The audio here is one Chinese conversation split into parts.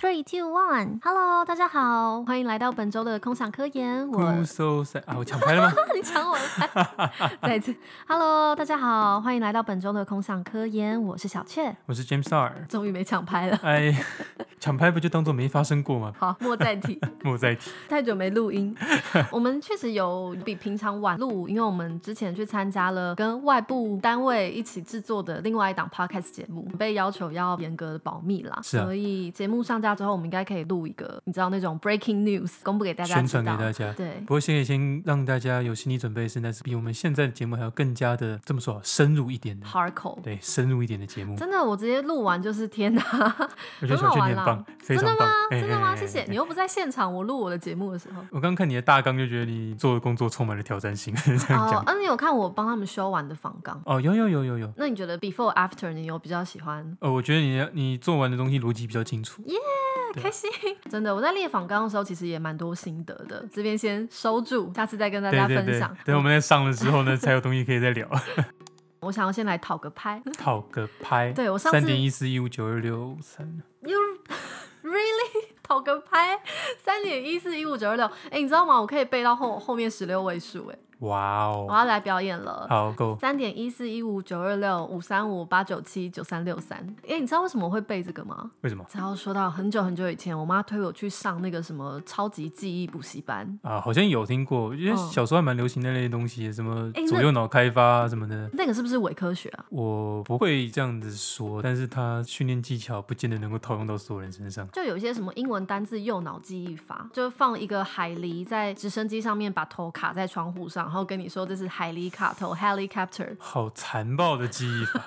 Three, two, one. Hello，大家好，欢迎来到本周的空想科研。我 so sad 啊，我抢拍了吗？你抢我的拍。再一次，Hello，大家好，欢迎来到本周的空想科研。我是小雀，我是 James R。终于没抢拍了。哎，抢拍不就当做没发生过吗？好，莫再提，莫再提。太久没录音，我们确实有比平常晚录，因为我们之前去参加了跟外部单位一起制作的另外一档 Podcast 节目，被要求要严格的保密啦，所以节目上架之后，我们应该可以录一个，你知道那种 breaking news 公布给大家，宣传给大家。对，不过先可以先让大家有心理准备，是那是比我们现在的节目还要更加的这么说深入一点的 hardcore，对，深入一点的节目。真的，我直接录完就是天哪，我觉得小俊很棒，非常棒。真的吗？真的吗？谢谢。你又不在现场，我录我的节目的时候，我刚看你的大纲就觉得你做的工作充满了挑战性，这样讲。哦，那你有看我帮他们修完的仿纲？哦，有有有有有。那你觉得 before after 你有比较喜欢？哦，我觉得你你做完的东西逻辑比较清楚。开心！真的，我在列访纲的时候，其实也蛮多心得的。这边先收住，下次再跟大家分享。对对对，等我们在上了之后呢，才有东西可以再聊。我想要先来讨个拍，讨个拍。对，我上次三点一四一五九二六三。讨个拍？三点一四一五九二六。哎，你知道吗？我可以背到后后面十六位数。哎。哇哦！我要来表演了。好，Go。三点一四一五九二六五三五八九七九三六三。哎，你知道为什么我会背这个吗？为什么？只要说到很久很久以前，我妈推我去上那个什么超级记忆补习班啊，好像有听过，因为小时候还蛮流行那类东西，嗯、什么左右脑开发、啊、什么的。那个是不是伪科学啊？我不会这样子说，但是它训练技巧不见得能够套用到所有人身上。就有一些什么英文单字右脑记忆法，就放一个海狸在直升机上面，把头卡在窗户上，然后跟你说这是。海狸卡头 helicopter，好残暴的记忆法。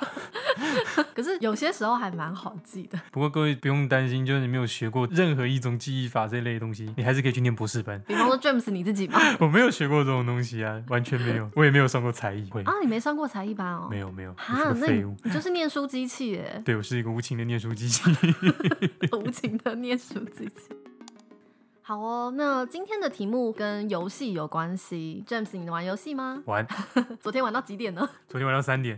可是有些时候还蛮好记的。不过各位不用担心，就是你没有学过任何一种记忆法这类的东西，你还是可以去念博士班。比方说 James 你自己吗？我没有学过这种东西啊，完全没有。我也没有上过才艺会。啊，你没上过才艺班哦？没有没有。啊，那你你就是念书机器耶？对，我是一个无情的念书机器。无情的念书机器。好哦，那今天的题目跟游戏有关系。James，你玩游戏吗？玩。昨天玩到几点呢？昨天玩到三点。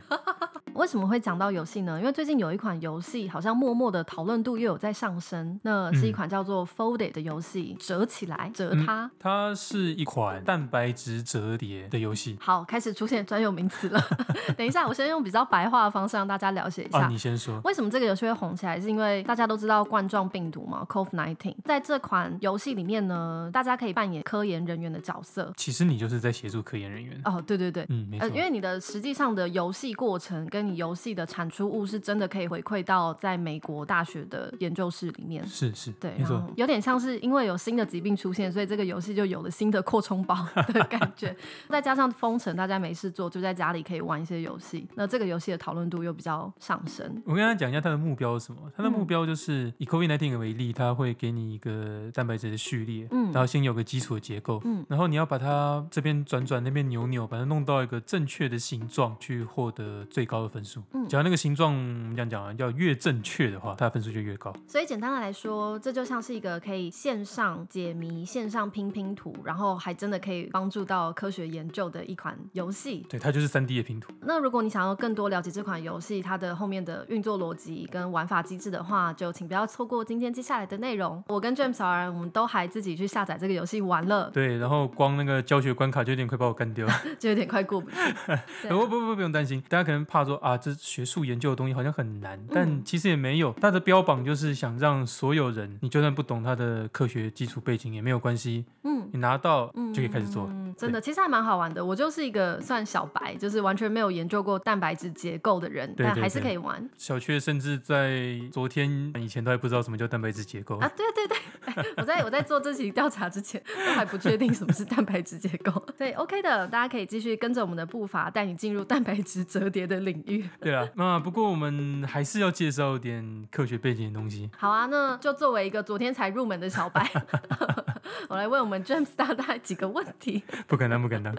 为什么会讲到游戏呢？因为最近有一款游戏，好像默默的讨论度又有在上升。那是一款叫做 Folded 的游戏，折起来，折它。嗯，它是一款蛋白质折叠的游戏。好，开始出现专有名词了。等一下，我先用比较白话的方式让大家了解一下。啊，你先说。为什么这个游戏会红起来？是因为大家都知道冠状病毒嘛，COVID-19。在这款游戏里面呢，大家可以扮演科研人员的角色。其实你就是在协助科研人员。哦，对对对，嗯，没错。呃，因为你的实际上的游戏过程跟你游戏的产出物是真的可以回馈到在美国大学的研究室里面。是是，对，没错。有点像是因为有新的疾病出现，所以这个游戏就有了新的扩充包 的感觉。再加上封城，大家没事做，就在家里可以玩一些游戏。那这个游戏的讨论度又比较上升。我跟大家讲一下他的目标是什么？他的目标就是、嗯、以 COVID-19 为例，他会给你一个蛋白质的序列，嗯，然后先有个基础的结构，嗯，然后你要把它这边转转，那边扭扭，把它弄到一个正确的形状，去获得最高的分数。嗯，只要那个形状，我们这样讲啊，要越正确的话，它的分数就越高。所以简单的来说，这就像是一个可以线上解谜、线上拼拼图，然后还真的可以帮助到科学研究的一款游戏。对，它就是三 D 的拼图。那如果你想要更多了解这款游戏，它的后面的运作逻辑跟玩法机制的话，就请不要错过今天接下来的内容。我跟 James 儿，我们都还自己去下载这个游戏玩了。对，然后光那个教学关卡就有点快把我干掉了，就有点快过不去。不不不，不用担心，大家可能怕说啊，这学术研究的东西好像很难，但其实也没有。它的标榜就是想让所有人，你就算不懂它的科学基础背景也没有关系。嗯，你拿到就可以开始做。嗯，真的，其实还蛮好玩的。我就是一个算小白，就是完全没有研究过蛋白质结构的人，但还是可以玩。小雀甚至在昨天以前都还不知道什么叫蛋白质结构啊！对对对。我在我在做这期调查之前，都还不确定什么是蛋白质结构。对，OK 的，大家可以继续跟着我们的步伐，带你进入蛋白质折叠的领域。对啊，那不过我们还是要介绍点科学背景的东西。好啊，那就作为一个昨天才入门的小白。我来问我们 James 大大几个问题。不可能，不可能。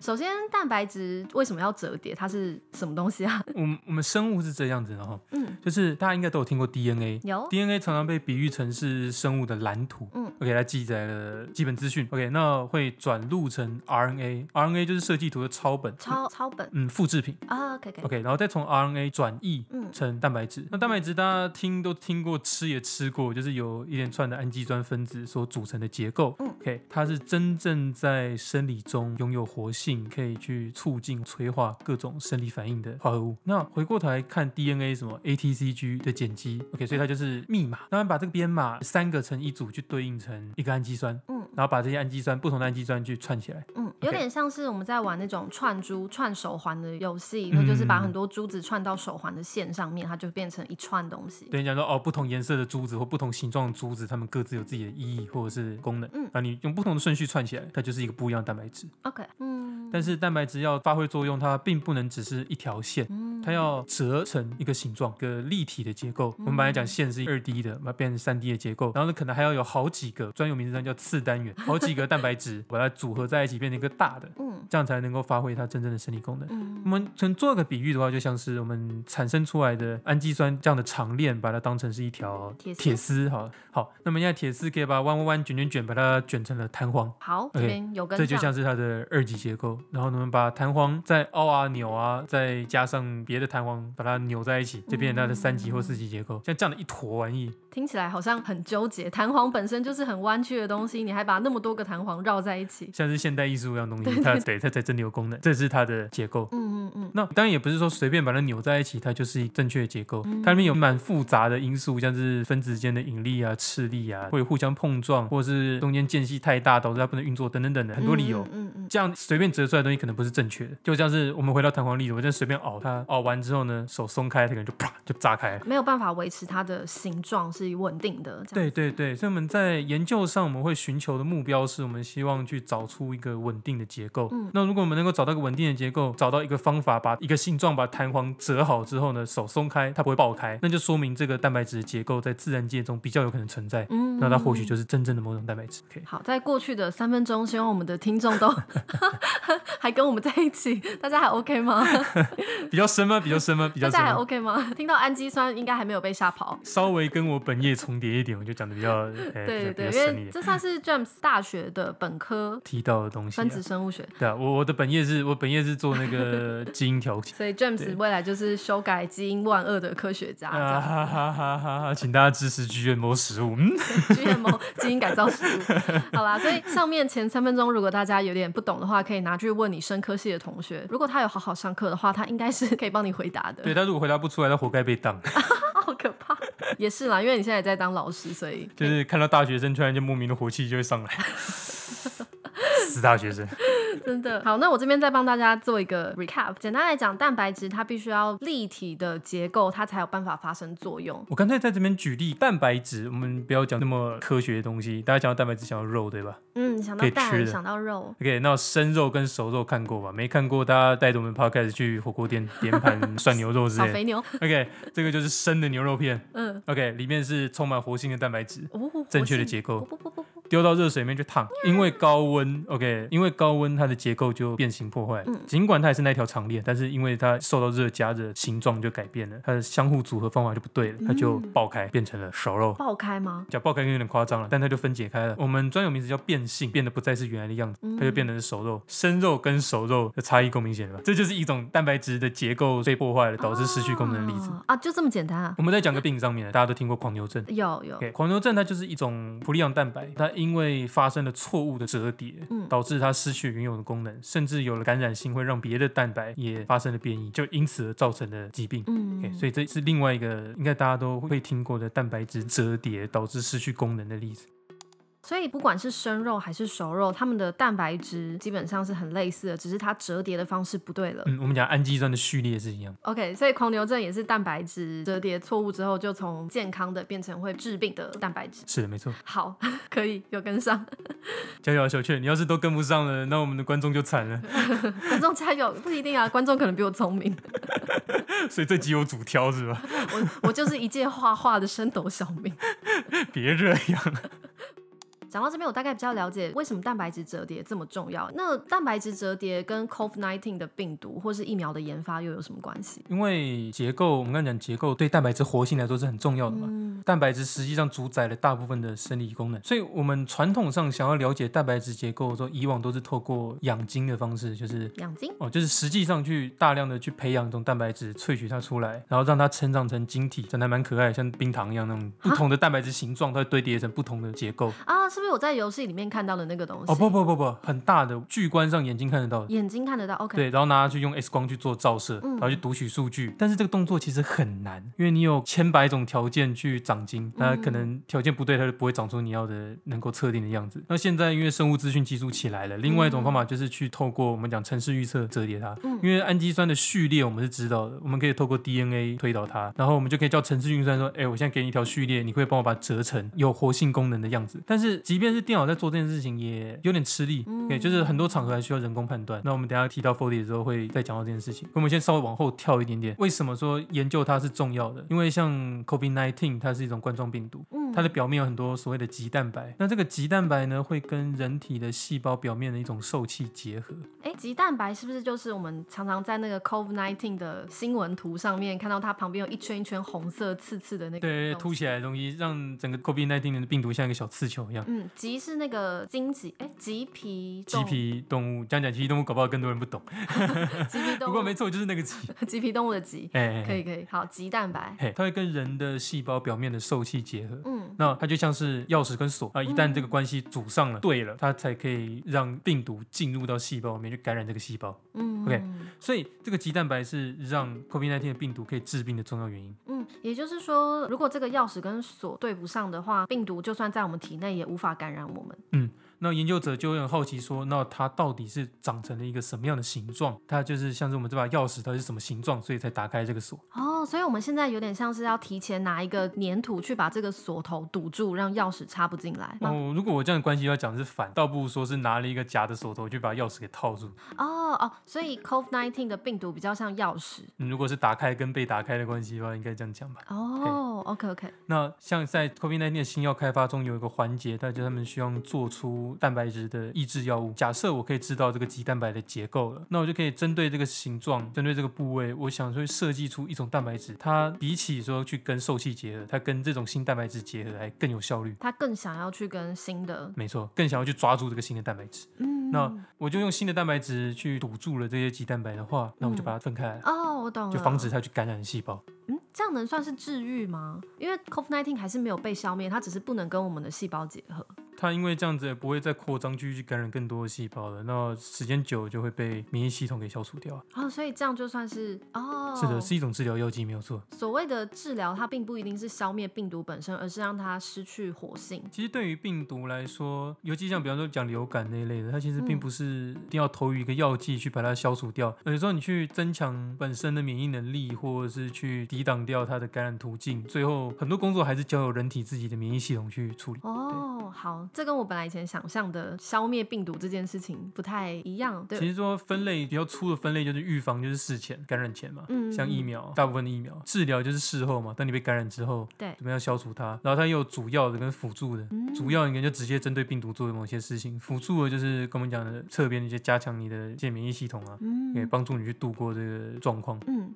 首先，蛋白质为什么要折叠？它是什么东西啊？我们我们生物是这样子的哈，嗯，就是大家应该都有听过 DNA，有 DNA 常常被比喻成是生物的蓝图，嗯，OK，它记载了基本资讯，OK，那会转录成 RNA，RNA 就是设计图的抄本，抄抄本，嗯，复制品啊，OK，OK，然后再从 RNA 转译成蛋白质。那蛋白质大家听都听过，吃也吃过，就是有一连串的氨基酸分子所组成的结构，嗯，OK，它是真正在生理中拥有活性，可以去促进催化各种生理反应的化合物。那回过头来看 DNA 什么 ATCG 的碱基，OK，所以它就是密码。那把这个编码三个成一组，去对应成一个氨基酸，嗯，然后把这些氨基酸不同的氨基酸去串起来，嗯，有点像是我们在玩那种串珠串手环的游戏，那就是把很多珠子串到手环的线上面，它就变成一串东西。对，你讲说哦，不同颜色的珠子或不同形状的珠子，它们各自有自己的意义或者是功能，嗯，那你用不同的顺序串起来，它就是一个不一样的蛋白质。OK，嗯，但是蛋白质要发挥作用，它并不能只是一条线，它要折成一个形状，一个立体的结构。我们本来讲线是二 D 的，把它变成三 D 的结构，然后呢，可能还要有好几个专有名词上叫次单元，好几个蛋白质把它组合在一起，变成一个大的，嗯，这样才能够发挥它真正的生理功能。嗯，我们从做个比喻的话，就像是我们产生出来的氨基酸这样的长链，把它当成是一条铁丝，丝，好，好，那么现在铁丝可以把它弯弯弯、卷卷卷，把它卷成了弹簧。好，这边有根，这就像是它的二级结构。然后我们把弹簧再凹啊扭啊，再加上别的弹簧，把它扭在一起，就变成它的三级或四级结构。像这样的一坨玩意，听起来好像很纠结。弹簧本身就是很弯曲的东西，你还把那么多个弹簧绕在一起，像是现代艺术一样东西。它对，它才真的有功能。这是它的结构。嗯嗯嗯。那当然也不是说随便把它扭在一起，它就是正确的结构。它里面有蛮复杂的因素，像是分子间的引力啊、斥力啊，会互相碰撞，或者是中间间隙太大导致它不能运作等等等的很多理由。嗯嗯。这样随便折出来的东西可能不是正确的，就像是我们回到弹簧例子，我这样随便熬它，熬完之后呢，手松开，它可能就啪就炸开，没有办法维持它的形状是稳定的。对对对，所以我们在研究上我们会寻求的目标是我们希望去找出一个稳定的结构。嗯。那如果我们能够找到一个稳定的结构，找到一个方法把一个形状把弹簧折好之后呢，手松开它不会爆开，那就说明这个蛋白质的结构在自然界中比较有可能存在。嗯。那它或许就是真正的某种蛋白质。Okay. 好，在过去的三分钟，希望我们的听众都。还跟我们在一起，大家还 OK 吗？比较深吗？比较深吗？比较深。大家还 OK 吗？听到氨基酸应该还没有被吓跑。稍微跟我本业重叠一点，我就讲的比较 对对对，因为这算是 James 大学的本科提到的东西，分子生物学。对啊，我我的本业是我本业是做那个 基因调节，所以 James 未来就是修改基因万恶的科学家。哈哈哈哈哈！请大家支持 GMO 食物，嗯，GMO 基因改造食物。好啦，所以上面前三分钟，如果大家有点不懂的话，可以拿去问你生科系的同学，如果他有好好上课的话，他应该是可以帮你回答的。对，他如果回答不出来，他活该被当。好可怕。也是啦，因为你现在也在当老师，所以就是看到大学生突然间莫名的火气就会上来。死大学生，真的好。那我这边再帮大家做一个 recap。简单来讲，蛋白质它必须要立体的结构，它才有办法发生作用。我刚才在这边举例，蛋白质，我们不要讲那么科学的东西。大家讲到蛋白质，想到肉，对吧？嗯，想到蛋，想到肉。OK，那生肉跟熟肉看过吧？没看过，大家带着我们 podcast 去火锅店点盘涮牛肉之类。的肥牛。OK，这个就是生的牛肉片。嗯。OK，里面是充满活性的蛋白质，正确的结构。不不不。丢到热水里面去烫，因为高温，OK，因为高温它的结构就变形破坏。嗯，尽管它也是那条长链，但是因为它受到热加热，形状就改变了，它的相互组合方法就不对了，它就爆开，变成了熟肉。爆开吗？讲爆开有点夸张了，但它就分解开了。我们专有名词叫变性，变得不再是原来的样子，它就变成了熟肉。生肉跟熟肉的差异够明显了吧？这就是一种蛋白质的结构被破坏了，导致失去功能的例子啊，就这么简单啊。我们再讲个病上面，大家都听过狂牛症，有有。Okay, 狂牛症它就是一种普利昂蛋白，它因为发生了错误的折叠，嗯导致它失去原有的功能，甚至有了感染性，会让别的蛋白也发生了变异，就因此而造成的疾病。嗯，okay, 所以这是另外一个应该大家都会听过的蛋白质折叠导致失去功能的例子。所以不管是生肉还是熟肉，它们的蛋白质基本上是很类似的，只是它折叠的方式不对了。嗯，我们讲氨基酸的序列是一样。OK，所以狂牛症也是蛋白质折叠错误之后，就从健康的变成会治病的蛋白质。是的，没错。好，可以有跟上。加油，小雀！你要是都跟不上了，那我们的观众就惨了。观众加油，不一定啊，观众可能比我聪明。所以这集有主挑是吧？我我就是一介画画的升斗小民。别这样。讲到这边，我大概比较了解为什么蛋白质折叠这么重要。那蛋白质折叠跟 COVID-19 的病毒或是疫苗的研发又有什么关系？因为结构，我们刚刚讲结构对蛋白质活性来说是很重要的嘛。嗯、蛋白质实际上主宰了大部分的生理功能，所以我们传统上想要了解蛋白质结构的时候，以往都是透过养精的方式，就是养精哦，就是实际上去大量的去培养一种蛋白质，萃取它出来，然后让它成长成晶体，长得还蛮可爱，像冰糖一样那种不同的蛋白质形状，它会堆叠成不同的结构啊，是不是我在游戏里面看到的那个东西？哦不不不不，很大的，巨观上眼睛看得到的，眼睛看得到，OK。对，然后拿它去用 X 光去做照射，然后去读取数据，嗯、但是这个动作其实很难，因为你有千百种条件去长精，那可能条件不对，它就不会长出你要的能够测定的样子。那现在因为生物资讯技术起来了，另外一种方法就是去透过我们讲程式预测折叠它，嗯、因为氨基酸的序列我们是知道的，我们可以透过 DNA 推导它，然后我们就可以叫程式运算说，哎，我现在给你一条序列，你可以帮我把它折成有活性功能的样子。但是即便是电脑在做这件事情，也有点吃力，对，就是很多场合还需要人工判断。那我们等下提到 Foldit 的时候会再讲到这件事情。我们先稍微往后跳一点点，为什么说研究它是重要的？因为像 COVID-19 它是一种冠状病毒，它的表面有很多所谓的棘蛋白。那这个棘蛋白呢，会跟人体的细胞表面的一种受气结合。哎，棘蛋白是不是就是我们常常在那个 COVID-19 的新闻图上面看到它旁边有一圈一圈红色刺刺的那个？对，凸起来的东西，让整个 COVID-19 的病毒像一个小刺球一样。嗯，棘是那个荆棘，哎，棘皮。棘皮动物，讲讲棘皮动物，搞不好更多人不懂。棘皮动物，不过没错，就是那个棘。棘皮动物的棘，哎，可以可以。好，棘蛋白，嘿，它会跟人的细胞表面的受气结合。嗯，那它就像是钥匙跟锁啊，一旦这个关系组上了，对了，它才可以让病毒进入到细胞里面去感染这个细胞。嗯，OK，所以这个棘蛋白是让 COVID-19 的病毒可以治病的重要原因。嗯，也就是说，如果这个钥匙跟锁对不上的话，病毒就算在我们体内也无法感染我们。嗯。那研究者就很好奇说，那它到底是长成了一个什么样的形状？它就是像是我们这把钥匙，它是什么形状？所以才打开这个锁。哦，所以我们现在有点像是要提前拿一个粘土去把这个锁头堵住，让钥匙插不进来。哦，如果我这样的关系要讲是反，倒不如说是拿了一个假的锁头去把钥匙给套住。哦哦，所以 COVID-19 的病毒比较像钥匙。嗯，如果是打开跟被打开的关系的话，应该这样讲吧。哦，OK OK。那像在 COVID-19 的新药开发中有一个环节，大家他们需要做出蛋白质的。抑制药物。假设我可以知道这个鸡蛋白的结构了，那我就可以针对这个形状，针对这个部位，我想去设计出一种蛋白质，它比起说去跟受气结合，它跟这种新蛋白质结合还更有效率。它更想要去跟新的，没错，更想要去抓住这个新的蛋白质。嗯，那我就用新的蛋白质去堵住了这些鸡蛋白的话，那我就把它分开来。哦，我懂了，就防止它去感染细胞。嗯，这样能算是治愈吗？因为 COVID-19 还是没有被消灭，它只是不能跟我们的细胞结合。它因为这样子也不会再扩张，继续去感染更多的细胞了。那时间久了就会被免疫系统给消除掉。哦，所以这样就算是哦，是的，是一种治疗药剂，没有错。所谓的治疗，它并不一定是消灭病毒本身，而是让它失去活性。其实对于病毒来说，尤其像比方说讲流感那一类的，它其实并不是一定要投予一个药剂去把它消除掉。有时候你去增强本身的免疫能力，或者是去抵挡掉它的感染途径，最后很多工作还是交由人体自己的免疫系统去处理。哦，好。这跟我本来以前想象的消灭病毒这件事情不太一样。对，其实说分类比较粗的分类就是预防就是事前感染前嘛，嗯，像疫苗，大部分的疫苗；治疗就是事后嘛，当你被感染之后，对，怎么样消除它？然后它又有主要的跟辅助的，嗯、主要应该就直接针对病毒做的某些事情，辅助的就是跟我们讲的侧边的一些加强你的免疫系统啊，嗯，可以帮助你去度过这个状况，嗯。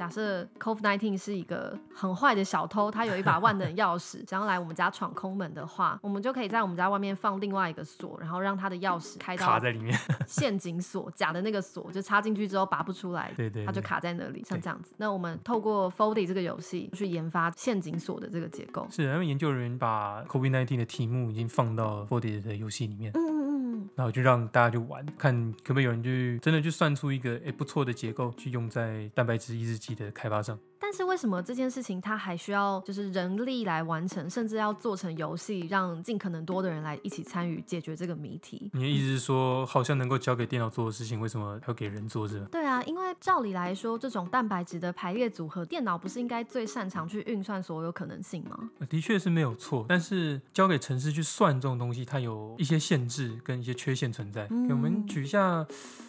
假设 COVID-19 是一个很坏的小偷，他有一把万能钥匙，想要来我们家闯空门的话，我们就可以在我们家外面放另外一个锁，然后让他的钥匙开到卡在里面，陷阱锁，假的那个锁就插进去之后拔不出来，对对，它就卡在那里，像这样子。那我们透过 Foldit 这个游戏去研发陷阱锁的这个结构，是，因为研究人员把 COVID-19 的题目已经放到 Foldit 的游戏里面。嗯然后就让大家去玩，看可不可以有人去真的去算出一个诶不错的结构，去用在蛋白质抑制剂的开发上。但是为什么这件事情它还需要就是人力来完成，甚至要做成游戏，让尽可能多的人来一起参与解决这个谜题？你的意思是说，好像能够交给电脑做的事情，为什么要给人做是吧？对啊，因为照理来说，这种蛋白质的排列组合，电脑不是应该最擅长去运算所有可能性吗？的确是没有错，但是交给城市去算这种东西，它有一些限制跟一些缺陷存在。给、嗯、我们举一下。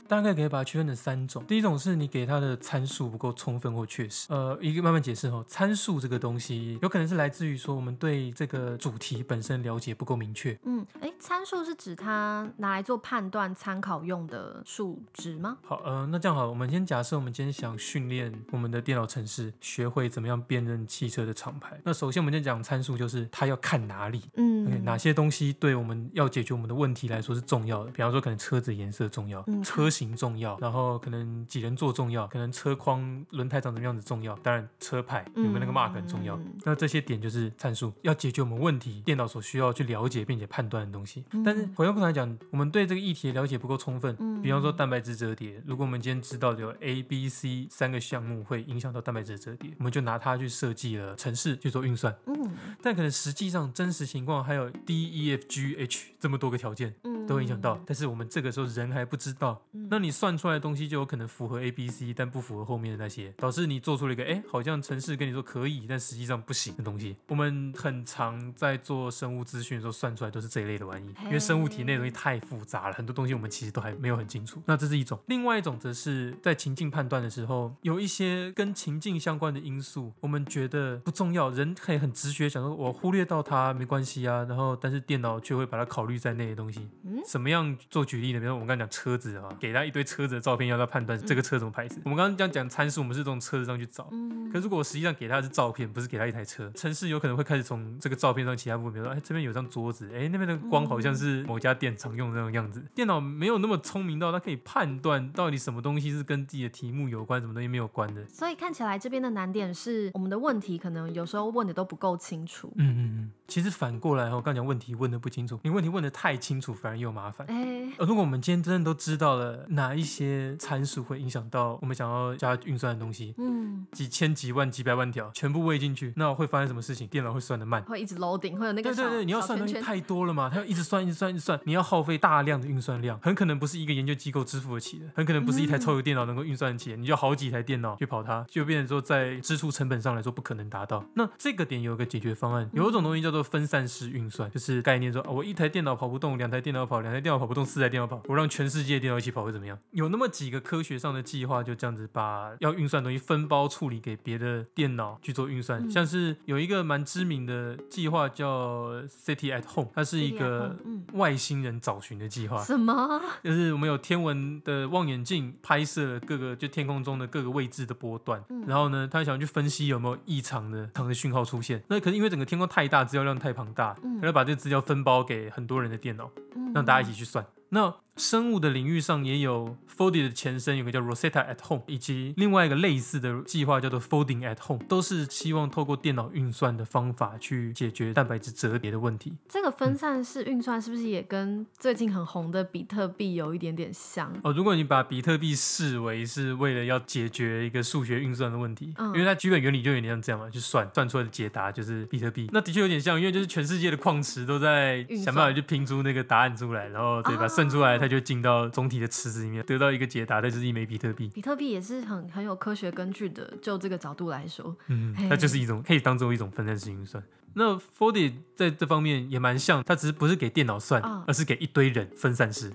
大概可以把它区分成三种。第一种是你给它的参数不够充分或确实。呃，一个慢慢解释哦。参数这个东西，有可能是来自于说我们对这个主题本身了解不够明确。嗯，哎，参数是指它拿来做判断参考用的数值吗？好，呃，那这样好，我们先假设我们今天想训练我们的电脑程式，学会怎么样辨认汽车的厂牌。那首先我们先讲参数，就是它要看哪里，嗯，okay, 哪些东西对我们要解决我们的问题来说是重要的。比方说，可能车子颜色重要，嗯、车型重要，然后可能几人座重要，可能车框轮胎长什么样子重要，当然车牌有没有那个 mark 很重要。嗯、那这些点就是参数，要解决我们问题，电脑所需要去了解并且判断的东西。嗯、但是回过头来讲，我们对这个议题的了解不够充分。嗯、比方说蛋白质折叠，如果我们今天知道有 A、B、C 三个项目会影响到蛋白质折叠，我们就拿它去设计了程式去做运算。嗯、但可能实际上真实情况还有 D、E、F、G、H 这么多个条件，都会影响到。但是我们这个时候人还不知道，那你算出来的东西就有可能符合 A、B、C，但不符合后面的那些，导致你做出了一个哎，好像城市跟你说可以，但实际上不行的东西。我们很常在做生物资讯的时候算出来都是这一类的玩意，因为生物体内的东西太复杂了，很多东西我们其实都还没有很清楚。那这是一种，另外一种则是在情境判断的时候，有一些跟情境相关的因素，我们觉得不重要，人可以很直觉想说，我忽略到它没关系啊，然后但是电脑却会把它考虑在内的东西。嗯，怎么样做举例呢？比如说我们刚刚讲车子啊，给他一堆车子的照片，要他判断这个车什么牌子。嗯、我们刚刚讲讲参数，我们是从车子上去找。嗯，可是如果我实际上给他的是照片，不是给他一台车，城市有可能会开始从这个照片上其他部分，比如说，哎，这边有张桌子，哎，那边的光好像是某家店常用的那种样子。电脑没有那么聪明到它可以判断到底什么东西是跟自己的题目有关，什么东西没有关的。所以看起来这边的难点是我们的问题可能有时候问的都不够清楚。嗯嗯嗯。其实反过来，我刚讲问题问的不清楚，你问题问的太清楚，反而又麻烦。哎，而如果我们今天真的都知道了哪一些参数会影响到我们想要加运算的东西，嗯，几千几万几百万条全部喂进去，那会发生什么事情？电脑会算得慢，会一直 loading，会有那个对对对，你要算东西太多了嘛，它要一直算一直算一直算，你要耗费大量的运算量，很可能不是一个研究机构支付得起的，很可能不是一台超级电脑能够运算得起来，你就好几台电脑去跑它，就变成说在支出成本上来说不可能达到。那这个点有一个解决方案，有一种东西叫做分散式运。算就是概念说啊，我一台电脑跑不动，两台电脑跑，两台电脑跑不动，四台电脑跑，我让全世界电脑一起跑会怎么样？有那么几个科学上的计划，就这样子把要运算的东西分包处理给别的电脑去做运算。嗯、像是有一个蛮知名的计划叫 City at Home，它是一个外星人找寻的计划。什么？就是我们有天文的望远镜拍摄了各个就天空中的各个位置的波段，嗯、然后呢，他想要去分析有没有异常的常的讯号出现。那可是因为整个天空太大，资料量太庞大。他就把这个资料分包给很多人的电脑，让大家一起去算。那生物的领域上也有 Foldit 的前身，有个叫 Rosetta at Home，以及另外一个类似的计划叫做 Folding at Home，都是希望透过电脑运算的方法去解决蛋白质折叠的问题。这个分散式运算是不是也跟最近很红的比特币有一点点像？哦，如果你把比特币视为是为了要解决一个数学运算的问题，嗯、因为它基本原理就有点像这样嘛，就算算出来的解答就是比特币。那的确有点像，因为就是全世界的矿池都在想办法去拼出那个答案出来，然后对吧？算出来它就进。到总体的池子里面得到一个解答，那就是一枚比特币。比特币也是很很有科学根据的，就这个角度来说，嗯，它就是一种可以当做一种分散式运算。那 f o r d y 在这方面也蛮像，它只是不是给电脑算，哦、而是给一堆人分散式。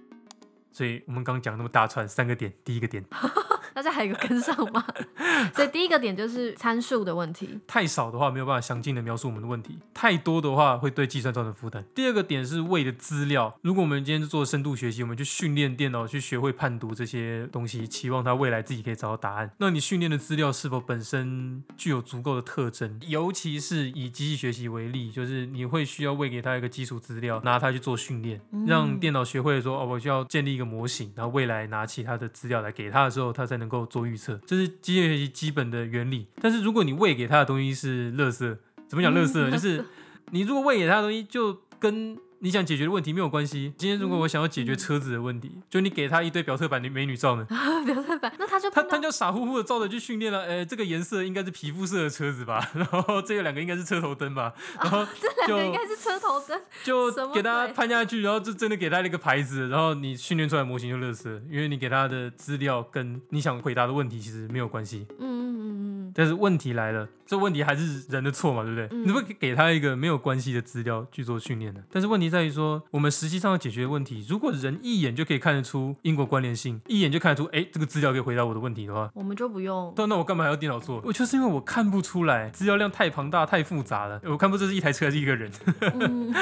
所以我们刚刚讲那么大串三个点，第一个点。大家还有跟上吗？所以第一个点就是参数的问题，太少的话没有办法详尽的描述我们的问题，太多的话会对计算造成负担。第二个点是喂的资料，如果我们今天是做深度学习，我们去训练电脑去学会判读这些东西，期望它未来自己可以找到答案。那你训练的资料是否本身具有足够的特征？尤其是以机器学习为例，就是你会需要喂给它一个基础资料，拿它去做训练，让电脑学会说哦，我需要建立一个模型，然后未来拿其他的资料来给它的时候，它才能。能够做预测，这是机械学习基本的原理。但是如果你喂给它的东西是垃圾，怎么讲垃圾呢？就是你如果喂给它的东西就跟。你想解决的问题没有关系。今天如果我想要解决车子的问题，嗯、就你给他一堆表特版的美女照呢？表特版，那他就他他就傻乎乎的照着去训练了。哎、欸，这个颜色应该是皮肤色的车子吧？然后这个两个应该是车头灯吧？然后 这两个应该是车头灯，就给他攀下去，然后就真的给他一个牌子，然后你训练出来模型就垃圾，因为你给他的资料跟你想回答的问题其实没有关系。嗯。但是问题来了，这问题还是人的错嘛，对不对？嗯、你不可以给他一个没有关系的资料去做训练的。但是问题在于说，我们实际上要解决的问题，如果人一眼就可以看得出因果关联性，一眼就看得出，哎，这个资料可以回答我的问题的话，我们就不用。那那我干嘛还要电脑做？我就是因为我看不出来，资料量太庞大、太复杂了，我看不出这是一台车还是一个人。嗯、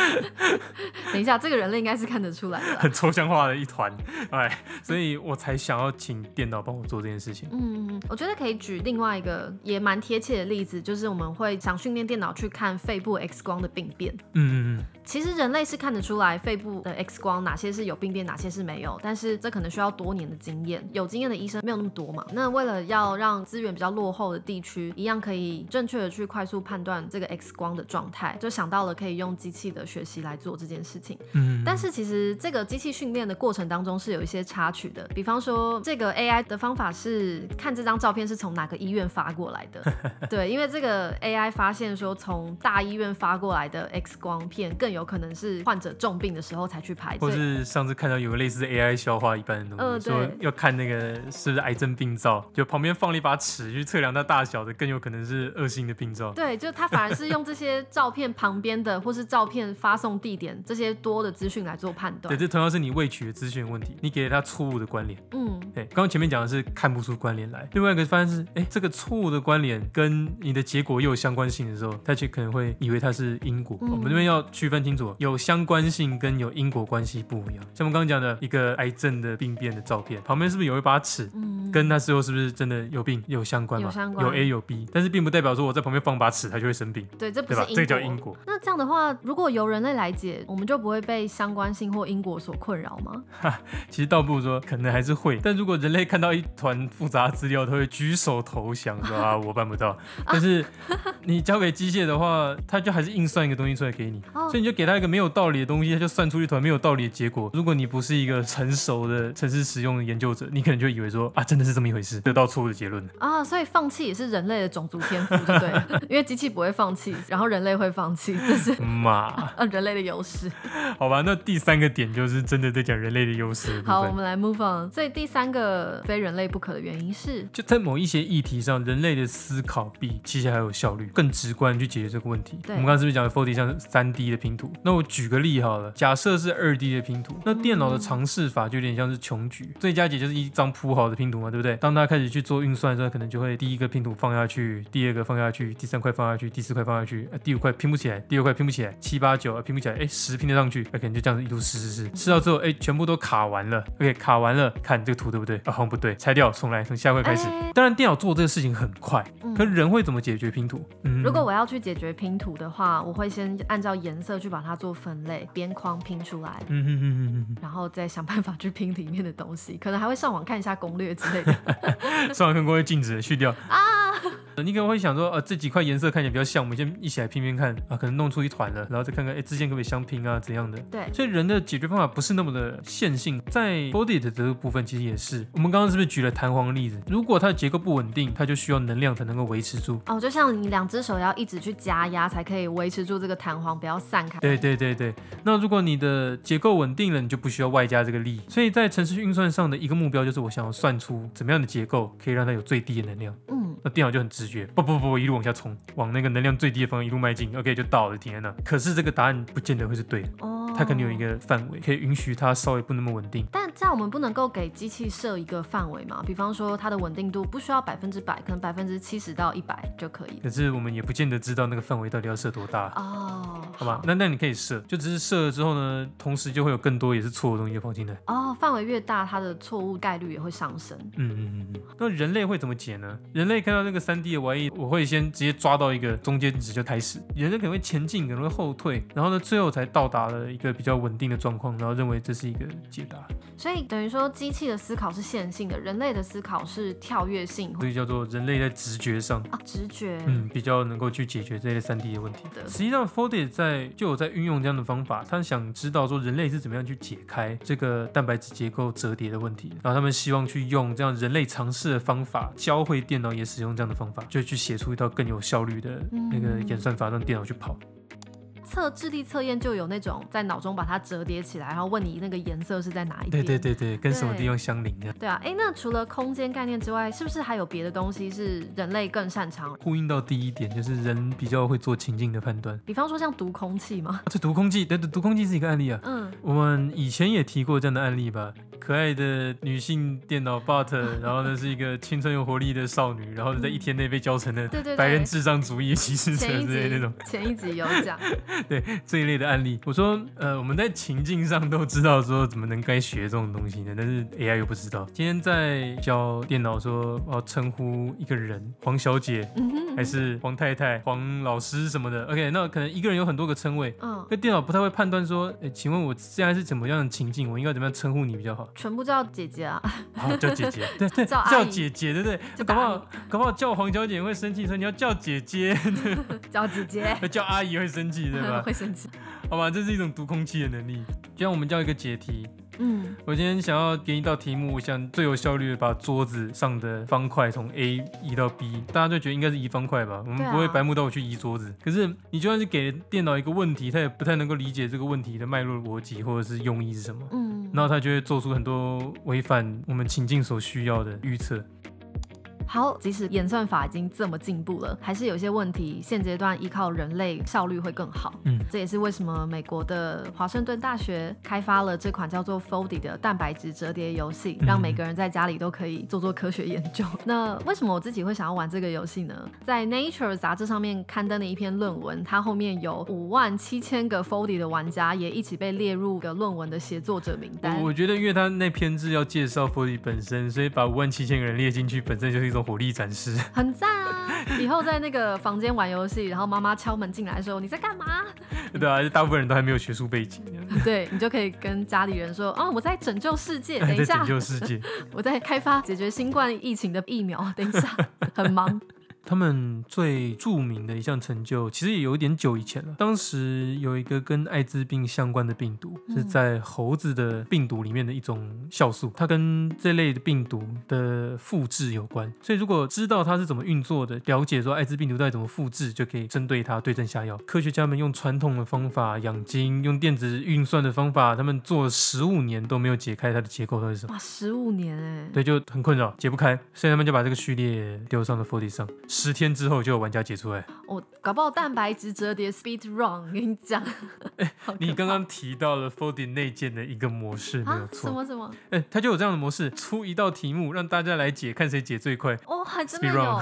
等一下，这个人类应该是看得出来的。很抽象化的一团，哎，所以我才想要请电脑帮我做这件事情。嗯，我觉得可以举另外一个也蛮贴切的例子，就是我们会想训练电脑去看肺部 X 光的病变。嗯嗯嗯。其实人类是看得出来肺部的 X 光哪些是有病变，哪些是没有，但是这可能需要多年的经验。有经验的医生没有那么多嘛。那为了要让资源比较落后的地区一样可以正确的去快速判断这个 X 光的状态，就想到了可以用机器的学习来做这件事情。嗯。但是其实这个机器训练的过程当中是有一些插曲的，比方说这个 AI 的方法是看这张照片是从哪个医院发过来的。对，因为这个 AI 发现说从大医院发过来的 X 光片更有可能是患者重病的时候才去拍，或是上次看到有个类似 AI 消化一般的东西，呃、说要看那个是不是癌症病灶，就旁边放了一把尺去测量它大小的，更有可能是恶性的病灶。对，就他反而是用这些照片旁边的，或是照片发送地点这些多的资讯来做判断。对，这同样是你未取的资讯问题，你给了他错误的关联。嗯，对，刚刚前面讲的是看不出关联来，另外一个发现是，哎，这个错误的关联跟你的结果又有相关性的时候，他就可能会以为它是因果。嗯、我们这边要区分清楚，有相。关性跟有因果关系不一样，像我们刚刚讲的一个癌症的病变的照片，旁边是不是有一把尺？嗯，跟他最后是不是真的有病有相关吗？有相关，有 A 有 B，但是并不代表说我在旁边放把尺，他就会生病。对，这不是因果，这个叫因果。那这样的话，如果由人类来解，我们就不会被相关性或因果所困扰吗？哈，其实倒不如说，可能还是会。但如果人类看到一团复杂资料，他会举手投降，说啊，我办不到。但是你交给机械的话，它就还是硬算一个东西出来给你，哦、所以你就给他一个没有道理的东西，它就算出一团没有道理的结果。如果你不是一个成熟的城市使用的研究者，你可能就以为说啊，真的是这么一回事，得到错误的结论啊。所以放弃也是人类的种族天赋，对？因为机器不会放弃，然后人类会放弃，这是嘛？啊，人类的优势。好吧，那第三个点就是真的在讲人类的优势。好，我们来 move on。所以第三个非人类不可的原因是，就在某一些议题上，人类的思考比其实还有效率，更直观去解决这个问题。我们刚刚是不是讲的 4D 像三 D 的拼图？那我举个例好了。假设是二 D 的拼图，那电脑的尝试法就有点像是穷举，最佳解就是一张铺好的拼图嘛，对不对？当他开始去做运算的时候，可能就会第一个拼图放下去，第二个放下去，第三块放下去，第四块放下去，呃、第五块拼不起来，第六块拼不起来，七八九拼不起来，哎，十拼得上去，那可能就这样子一路试试试，试到最后，哎，全部都卡完了，OK，卡完了，看这个图对不对？啊，好像不对，拆掉，重来，从下块开始。当然，电脑做这个事情很快，可是人会怎么解决拼图？嗯，如果我要去解决拼图的话，我会先按照颜色去把它做分类，边框拼出来。嗯哼哼哼哼，然后再想办法去拼里面的东西，可能还会上网看一下攻略之类的。上网看攻略禁止去掉啊。你可能会想说，呃，这几块颜色看起来比较像，我们先一起来拼拼看啊，可能弄出一团了，然后再看看，哎，之间可不可以相拼啊，怎样的？对。所以人的解决方法不是那么的线性，在 Foldit 的这个部分其实也是。我们刚刚是不是举了弹簧的例子？如果它的结构不稳定，它就需要能量才能够维持住。哦，就像你两只手要一直去加压，才可以维持住这个弹簧不要散开。对对对对。那如果你的结构稳定了，你就不需要外加这个力。所以在程式运算上的一个目标就是，我想要算出怎么样的结构可以让它有最低的能量。嗯。那电脑就很直觉，不不不。一路往下冲，往那个能量最低的方向一路迈进，OK 就到了。天呐！可是这个答案不见得会是对的，哦，它可能有一个范围，可以允许它稍微不那么稳定。但这样我们不能够给机器设一个范围嘛？比方说它的稳定度不需要百分之百，可能百分之七十到一百就可以。可是我们也不见得知道那个范围到底要设多大哦。好吧，那那你可以设，就只是设了之后呢，同时就会有更多也是错的东西放进来。哦，范围越大，它的错误概率也会上升。嗯嗯嗯嗯。那人类会怎么解呢？人类看到那个三 D 的玩意，我会先直接抓到一个中间值就开始。人类可能会前进，可能会后退，然后呢，最后才到达了一个比较稳定的状况，然后认为这是一个解答。所以等于说，机器的思考是线性的，人类的思考是跳跃性。所以叫做人类在直觉上啊，直觉，嗯，比较能够去解决这类三 D 的问题。的实际上，Foldit 在就有在运用这样的方法，他想知道说人类是怎么样去解开这个蛋白质结构折叠的问题，然后他们希望去用这样人类尝试的方法，教会电脑也使用这样的方法，就去写出一套更有效率的那个演算法，让电脑去跑。测智力测验就有那种在脑中把它折叠起来，然后问你那个颜色是在哪一边？对对对对，跟什么地方相邻的？对啊，哎，那除了空间概念之外，是不是还有别的东西是人类更擅长？呼应到第一点，就是人比较会做情境的判断。比方说像读空气吗？这读空气，对对，读空气是一个案例啊。嗯，我们以前也提过这样的案例吧。可爱的女性电脑 bot，然后呢是一个青春有活力的少女，然后在一天内被教成了白人智障主义歧视者之类那种。前一集有讲，对这一类的案例，我说呃我们在情境上都知道说怎么能该学这种东西呢？但是 AI 又不知道。今天在教电脑说要称呼一个人黄小姐，还是黄太太、黄老师什么的。OK，那可能一个人有很多个称谓，嗯，那电脑不太会判断说，哎，请问我现在是怎么样的情境，我应该怎么样称呼你比较好？全部叫姐姐啊！好，叫姐姐，对 对，叫姐姐，对不对？搞不好搞不好叫黄小姐会生气，说你要叫姐姐，叫姐姐，叫阿姨会生气，对吧？会生气。好吧，这是一种读空气的能力。就像我们叫一个解题。嗯，我今天想要给你一道题目，我想最有效率的把桌子上的方块从 A 移到 B，大家就觉得应该是移方块吧？我们不会白目到我去移桌子。可是你就算是给电脑一个问题，它也不太能够理解这个问题的脉络逻辑或者是用意是什么。嗯，然后它就会做出很多违反我们情境所需要的预测。好，即使演算法已经这么进步了，还是有些问题，现阶段依靠人类效率会更好。嗯，这也是为什么美国的华盛顿大学开发了这款叫做 Foldit 的蛋白质折叠游戏，让每个人在家里都可以做做科学研究。那为什么我自己会想要玩这个游戏呢？在 Nature 杂志上面刊登的一篇论文，它后面有五万七千个 Foldit 的玩家也一起被列入个论文的协作者名单。我觉得，因为他那篇是要介绍 Foldit 本身，所以把五万七千个人列进去，本身就是。做火力展示，很赞啊！以后在那个房间玩游戏，然后妈妈敲门进来的时候，你在干嘛？对啊，大部分人都还没有学术背景。对，你就可以跟家里人说：“哦，我在拯救世界。”等一下，拯救世界，我在开发解决新冠疫情的疫苗。等一下，很忙。他们最著名的一项成就，其实也有点久以前了。当时有一个跟艾滋病相关的病毒，是在猴子的病毒里面的一种酵素，它跟这类的病毒的复制有关。所以如果知道它是怎么运作的，了解说艾滋病毒到底怎么复制，就可以针对它对症下药。科学家们用传统的方法养精，用电子运算的方法，他们做了十五年都没有解开它的结构到底是什么。哇，十五年哎！对，就很困扰，解不开，所以他们就把这个序列丢上了 Foldit 上。十天之后就有玩家解出来，我、哦、搞不好蛋白质折叠 speed run，跟你讲。哎、欸，你刚刚提到了 folding 内建的一个模式，没有错。什么什么？哎、欸，它就有这样的模式，出一道题目让大家来解，看谁解最快。哦，还真的有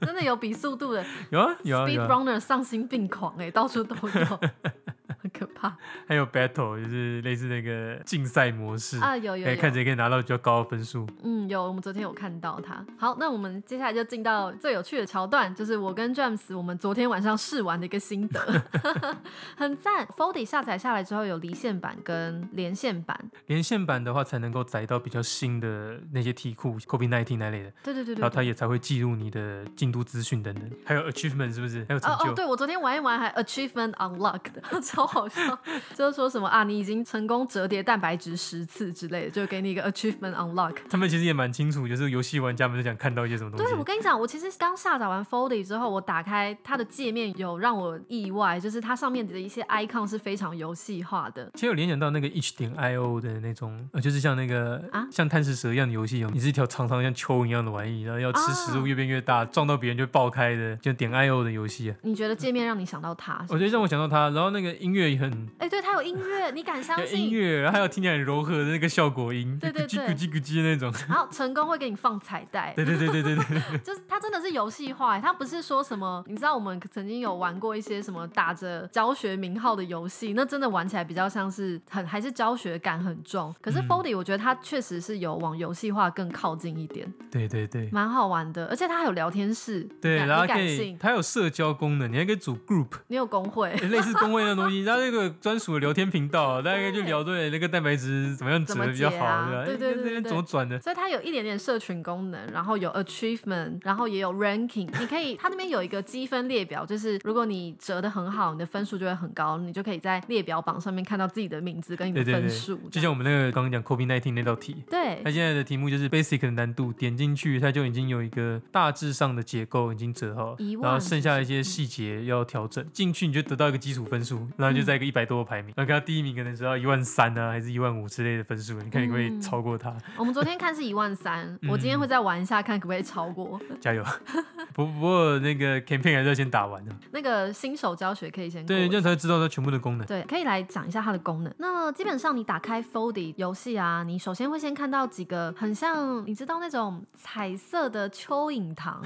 真的有比速度的。有 啊有啊。Speed runner 丧心病狂，哎，到处都有。很可怕，还有 battle 就是类似那个竞赛模式啊，有有，有，看谁可以拿到比较高的分数。嗯，有，我们昨天有看到它。好，那我们接下来就进到最有趣的桥段，就是我跟 James 我们昨天晚上试玩的一个心得，很赞。Foldit 下载下来之后有离线版跟连线版，连线版的话才能够载到比较新的那些题库，COVID-19 那类的。对对对对，然后它也才会记录你的进度资讯等等，还有 achievement 是不是？还有成就？哦哦，对我昨天玩一玩还 achievement unlocked，超。好笑，就是说什么啊，你已经成功折叠蛋白质十次之类的，就给你一个 achievement unlock。他们其实也蛮清楚，就是游戏玩家们是想看到一些什么东西。对，我跟你讲，我其实刚下载完 Foldit 之后，我打开它的界面，有让我意外，就是它上面的一些 icon 是非常游戏化的。其实有联想到那个 itch 点 io 的那种，呃，就是像那个啊，像贪食蛇一样的游戏哦，你是一条长长像蚯蚓一样的玩意，然后要吃食物越变越大，啊、撞到别人就爆开的，就点 io 的游戏啊。你觉得界面让你想到它？我觉得让我想到它，然后那个音乐也很，哎、欸，对。它有音乐，你敢相信？音乐，然后还有听起来很柔和的那个效果音，对对对，咕叽咕叽的那种。然后成功会给你放彩带，对对对对对对，就是它真的是游戏化，它不是说什么，你知道我们曾经有玩过一些什么打着教学名号的游戏，那真的玩起来比较像是很还是教学感很重。可是 Foldit 我觉得它确实是有往游戏化更靠近一点，对对对，蛮好玩的，而且它还有聊天室，对，然后可以它有社交功能，你还可以组 group，你有工会，类似工会的东西，然后那个专属的聊天频道，大家可以去聊对那个蛋白质怎么样折比较好，啊、对吧？对对对，对，那边怎么转的？所以它有一点点社群功能，然后有 achievement，然后也有 ranking。你可以，它那边有一个积分列表，就是如果你折的很好，你的分数就会很高，你就可以在列表榜上面看到自己的名字跟你的分数。就像我们那个刚刚讲 COVID-19 那道题，对，它现在的题目就是 basic 的难度，点进去它就已经有一个大致上的结构已经折好，然后剩下一些细节要调整。进去你就得到一个基础分数，然后就在一个一百多个排名，然后看到第一名可能只要一万三啊，还是一万五之类的分数，你看你可不可以超过他？我们昨天看是一万三，我今天会再玩一下，看可不可以超过。加油！不不过那个 campaign 还是要先打完的。那个新手教学可以先对，这样才知道它全部的功能。对，可以来讲一下它的功能。那基本上你打开 Foldit 游戏啊，你首先会先看到几个很像，你知道那种彩色的蚯蚓糖，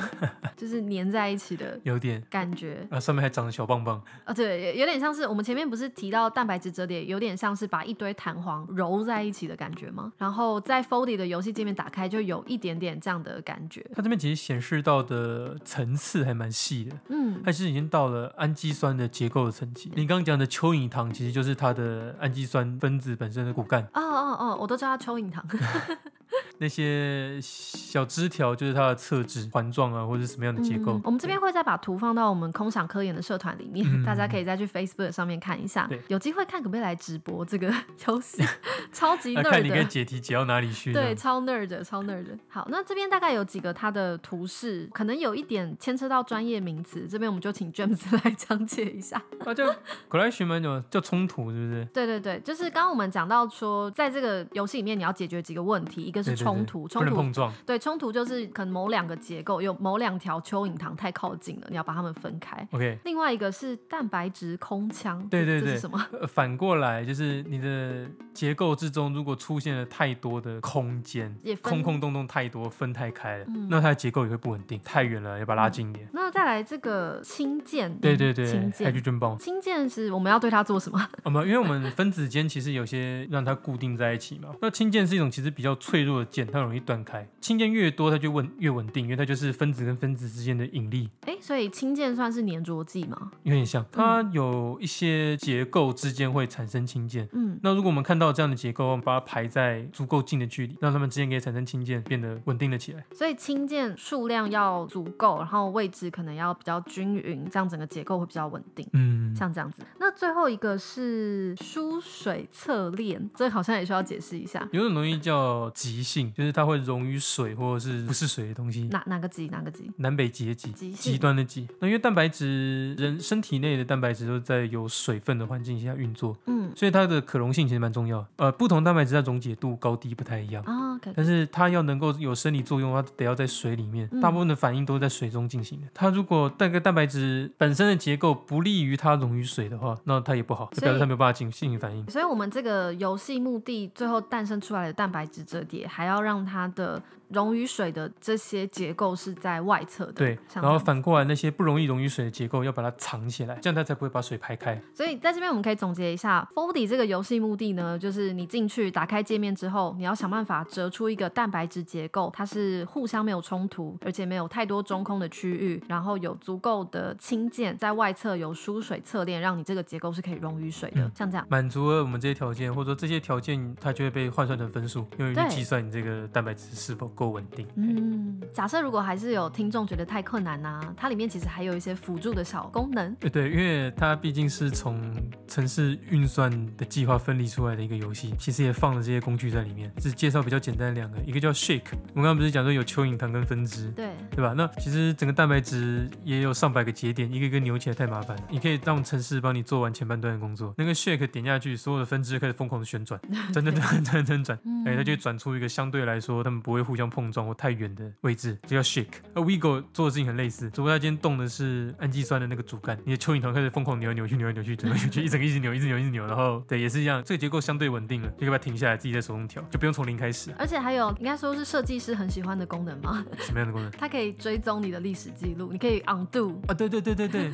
就是粘在一起的，有点感觉啊，上面还长着小棒棒啊，对，有点像是我们前面不是提到蛋白质折叠，有点像是把一堆弹簧揉在一起的感觉吗？然后在 Foldit 的游戏界面打开，就有一点点这样的感觉。它这边其实显示到的层次还蛮细的，嗯，它是已经到了氨基酸的结构的层级。你刚刚讲的蚯蚓糖，其实就是它的氨基酸分子本身的骨干。哦哦哦，我都叫它蚯蚓糖。那些小枝条就是它的侧枝环状啊，或者是什么样的结构。嗯、我们这边会再把图放到我们空想科研的社团里面，嗯、大家可以再去 Facebook 上面看一下。对，有机会看可不可以来直播这个 游戏？超级 nerd 的。看你可以解题解到哪里去？对，超 nerd 的，超 nerd 的。好，那这边大概有几个它的图示，可能有一点牵扯到专业名词，这边我们就请 James 来讲解一下。啊，就 collision 叫冲突，是不是？对对对，就是刚刚我们讲到说，在这个游戏里面你要解决几个问题，一个是冲突，冲突碰撞，对，冲突就是可能某两个结构有某两条蚯蚓糖太靠近了，你要把它们分开。OK，另外一个是蛋白质空腔，对对对，这是什么？反过来就是你的结构之中如果出现了太多的空间，也空空洞洞太多，分太开了，嗯、那它的结构也会不稳定。太远了，要把它拉近一点。嗯、那再来这个氢键，对对对，氢键，hydrogen bond。氢键是我们要对它做什么？我们因为我们分子间其实有些让它固定在一起嘛。那氢键是一种其实比较脆弱的键，它容易断开。氢键越多，它就稳越稳定，因为它就是分子跟分子之间的引力。哎、欸，所以氢键算是粘着剂吗？有点像，它有一些结构之间会产生氢键。嗯，那如果我们看到这样的结构，我们把它排在足够近的距离，让它们之间可以产生氢键，变得稳定了起来。所以氢键数量要足够，然后位置可能要比较均匀，这样整个结构会比较稳定。嗯，像这样子。那最后一个是疏水侧链，这好像也需要解释一下。有种东西叫极性，就是它会溶于水或者是不是水的东西。哪哪个极？哪个极？南北极的极，极端的极。那因为蛋白质，人身体内的蛋白质都在有水分的环境下运作，嗯，所以它的可溶性其实蛮重要。呃，不同蛋白质它溶解度高低不太一样啊。Oh, okay. 但是它要能够有生理作用，它得要在水里面，大部分的反应都是在水中进行的。它如果那个蛋白质本身的结构不利于它溶于水的话，那它也不好，就表示它没有办法进行反应。所以我们这个游戏目的，最后诞生出来的蛋白质折叠，还要让他的。溶于水的这些结构是在外侧的，对，然后反过来那些不容易溶于水的结构要把它藏起来，这样它才不会把水排开。所以在这边我们可以总结一下，Foldit 这个游戏目的呢，就是你进去打开界面之后，你要想办法折出一个蛋白质结构，它是互相没有冲突，而且没有太多中空的区域，然后有足够的氢键在外侧有输水侧链，让你这个结构是可以溶于水的，嗯、像这样。满足了我们这些条件，或者说这些条件它就会被换算成分数，用于计算你这个蛋白质是否够稳定。嗯，假设如果还是有听众觉得太困难呐、啊，它里面其实还有一些辅助的小功能。对对，因为它毕竟是从城市运算的计划分离出来的一个游戏，其实也放了这些工具在里面。只介绍比较简单的两个，一个叫 Shake，我们刚刚不是讲说有蚯蚓糖跟分支，对对吧？那其实整个蛋白质也有上百个节点，一个一个扭起来太麻烦，你可以让城市帮你做完前半段的工作。那个 Shake 点下去，所有的分支开始疯狂的旋转，转转转转转转，哎，它就转出一个相对来说他们不会互相碰撞或太远的位置，就叫 shake。而 WeGo 做的事情很类似，只不过它今天动的是氨基酸的那个主干，你的蚯蚓头开始疯狂扭来扭去，扭来扭去，扭来扭去，一整个一直扭，一直扭，一直扭，然后对，也是一样，这个结构相对稳定了，就可以把它停下来，自己在手动调，就不用从零开始。而而且还有应该说是设计师很喜欢的功能吗？什么样的功能？它可以追踪你的历史记录，你可以 undo 啊，对对对对对，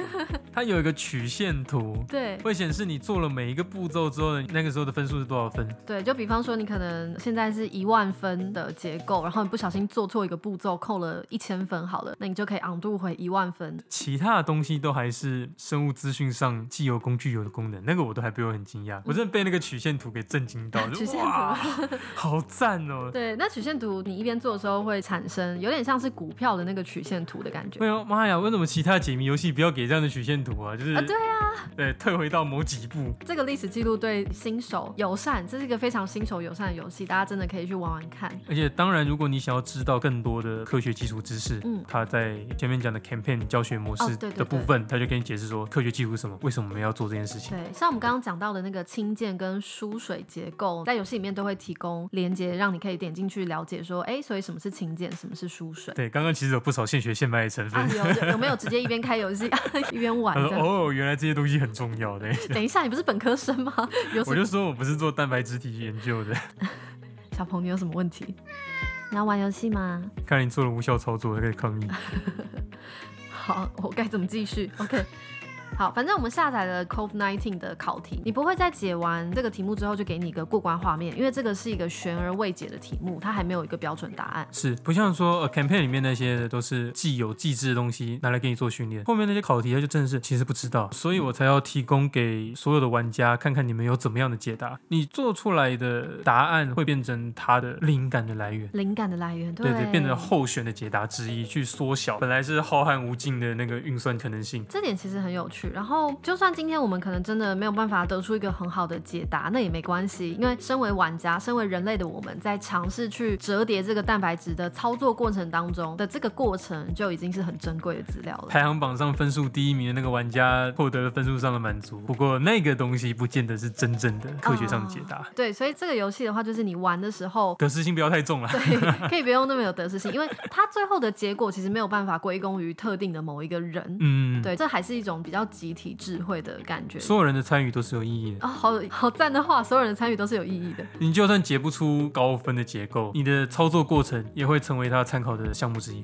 它有一个曲线图，对，会显示你做了每一个步骤之后的那个时候的分数是多少分。对，就比方说你可能现在是一万分的结构，然后你不小心做错一个步骤，扣了一千分好了，那你就可以 undo 回一万分。其他的东西都还是生物资讯上既有工具有的功能，那个我都还被我很惊讶，我真的被那个曲线图给震惊到，曲线图，好赞哦！对，那曲线图你一边做的时候会产生有点像是股票的那个曲线图的感觉。哎呦，妈呀，为什么其他解谜游戏不要给这样的曲线图啊？就是啊，对啊，对，退回到某几步。这个历史记录对新手友善，这是一个非常新手友善的游戏，大家真的可以去玩玩看。而且当然，如果你想要知道更多的科学基础知识，嗯，他在前面讲的 campaign 教学模式的部分，他、哦、就跟你解释说科学基础是什么，为什么我们要做这件事情。对，像我们刚刚讲到的那个氢键跟输水结构，在游戏里面都会提供连接，让你可以点进去了解说，哎，所以什么是氢键，什么是输水？对，刚刚其实有不少现学现卖的成分。啊、有有没有直接一边开游戏 一边玩？哦，原来这些东西很重要的。等一下，你不是本科生吗？我就说我不是做蛋白质体研究的。小鹏，你有什么问题？你要玩游戏吗？看你做了无效操作，还可以抗议。好，我该怎么继续？OK。好，反正我们下载了 COVID-19 的考题，你不会在解完这个题目之后就给你一个过关画面，因为这个是一个悬而未解的题目，它还没有一个标准答案。是，不像说呃 campaign 里面那些都是既有既知的东西拿来给你做训练，后面那些考题它就真的是其实不知道，所以我才要提供给所有的玩家看看你们有怎么样的解答，你做出来的答案会变成它的灵感的来源，灵感的来源，对对对，变成候选的解答之一，去缩小本来是浩瀚无尽的那个运算可能性。这点其实很有趣。然后，就算今天我们可能真的没有办法得出一个很好的解答，那也没关系，因为身为玩家，身为人类的我们在尝试去折叠这个蛋白质的操作过程当中的这个过程，就已经是很珍贵的资料了。排行榜上分数第一名的那个玩家获得了分数上的满足，不过那个东西不见得是真正的科学上的解答。嗯、对，所以这个游戏的话，就是你玩的时候得失心不要太重了。对，可以不用那么有得失心，因为它最后的结果其实没有办法归功于特定的某一个人。嗯，对，这还是一种比较集体智慧的感觉，所有人的参与都是有意义的啊、哦！好好赞的话，所有人的参与都是有意义的。你就算解不出高分的结构，你的操作过程也会成为他参考的项目之一。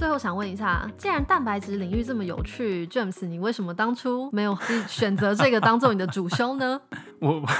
最后想问一下，既然蛋白质领域这么有趣，James，你为什么当初没有选择这个当做你的主修呢？我。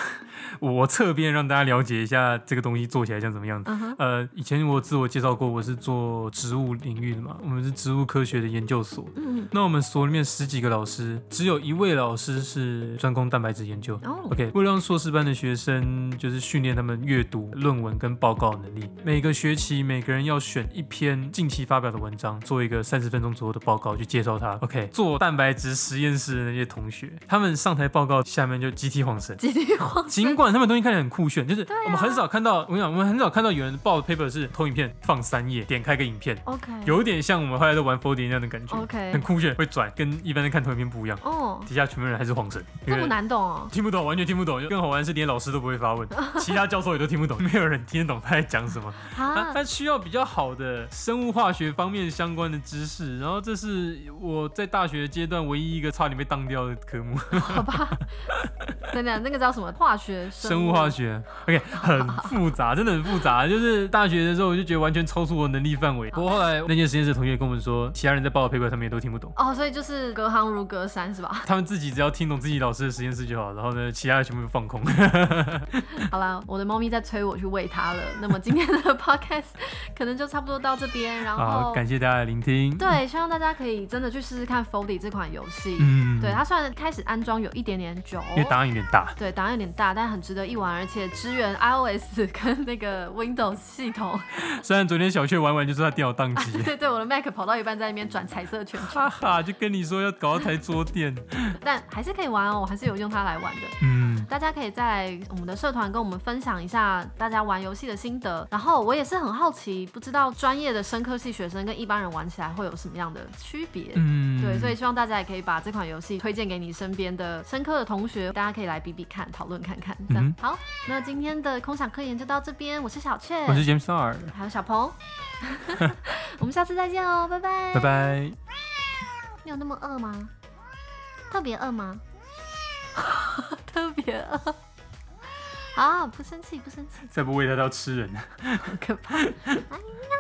我侧边让大家了解一下这个东西做起来像怎么样子。Uh -huh. 呃，以前我自我介绍过，我是做植物领域的嘛，我们是植物科学的研究所。嗯嗯。那我们所里面十几个老师，只有一位老师是专攻蛋白质研究。Oh. OK，为了让硕士班的学生就是训练他们阅读论文跟报告能力，每个学期每个人要选一篇近期发表的文章，做一个三十分钟左右的报告去介绍他。OK，做蛋白质实验室的那些同学，他们上台报告，下面就集体晃神，集体晃神。尽管他们东西看起来很酷炫，就是我们很少看到。我跟你讲，我们很少看到有人报的 paper 是投影片放三页，点开个影片。OK，有点像我们后来在玩 Fold 那样的感觉。OK，很酷炫，会转，跟一般的看投影片不一样。哦、oh，底下全部人还是晃神，这么难懂哦？听不懂，完全听不懂。更好玩是，连老师都不会发问，其他教授也都听不懂，没有人听得懂他在讲什么。啊他需要比较好的生物化学方面相关的知识，然后这是我在大学阶段唯一一个差点被当掉的科目。好吧，等等，那个叫什么？化学生物，生物化学。OK，很复杂，真的很复杂。就是大学的时候，我就觉得完全超出我能力范围。不过后来那间实验室同学跟我们说，其他人在报的 paper，他们也都听不懂。哦，所以就是隔行如隔山，是吧？他们自己只要听懂自己老师的实验室就好，然后呢，其他的全部放空。好了，我的猫咪在催我去喂它了。那么今天的 podcast 可能就差不多到这边。然后好，感谢大家的聆听。对，希望大家可以真的去试试看 Foldit 这款游戏。嗯，对，它虽然开始安装有一点点久，因为档案有点大。对，档案有点大，但很值得一玩，而且支援 iOS 跟那个 Windows 系统。虽然昨天小雀玩完就知道电脑宕机。对对，我的 Mac 跑到一半在那边转彩色圈圈。哈哈，就跟你说要搞一台桌垫。但还是可以玩哦，我还是有用它来玩的。嗯，大家可以在我们的社团跟我们分享一下大家玩游戏的心得。然后我也是很好奇，不知道专业的生科系学生跟一般人玩起来会有什么样的区别。嗯，对，所以希望大家也可以把这款游戏推荐给你身边的深刻的同学，大家可以来比比看，讨论看看。这样、嗯、好，那今天的空想科研就到这边。我是小雀，我是 James R，还有小鹏。我们下次再见哦，拜拜。拜拜。你有那么饿吗？特别饿吗？特别饿。好，不生气，不生气。再不喂它，它要吃人了。好可怕。哎呀。